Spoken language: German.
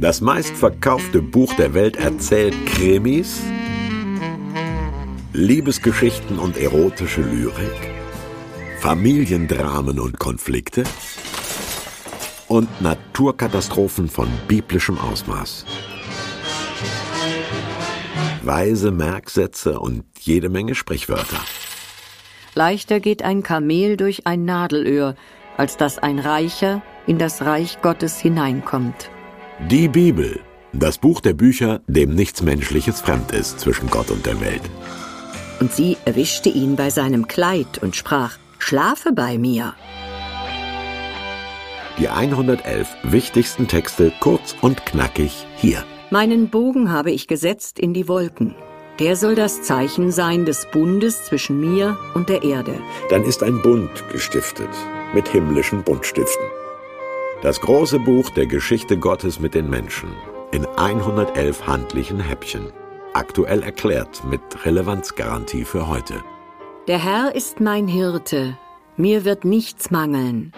Das meistverkaufte Buch der Welt erzählt Krimis, Liebesgeschichten und erotische Lyrik, Familiendramen und Konflikte und Naturkatastrophen von biblischem Ausmaß. Weise Merksätze und jede Menge Sprichwörter. Leichter geht ein Kamel durch ein Nadelöhr, als dass ein Reicher in das Reich Gottes hineinkommt. Die Bibel, das Buch der Bücher, dem nichts Menschliches fremd ist zwischen Gott und der Welt. Und sie erwischte ihn bei seinem Kleid und sprach, Schlafe bei mir. Die 111 wichtigsten Texte kurz und knackig hier. Meinen Bogen habe ich gesetzt in die Wolken. Der soll das Zeichen sein des Bundes zwischen mir und der Erde. Dann ist ein Bund gestiftet mit himmlischen Buntstiften. Das große Buch der Geschichte Gottes mit den Menschen in 111 handlichen Häppchen. Aktuell erklärt mit Relevanzgarantie für heute. Der Herr ist mein Hirte, mir wird nichts mangeln.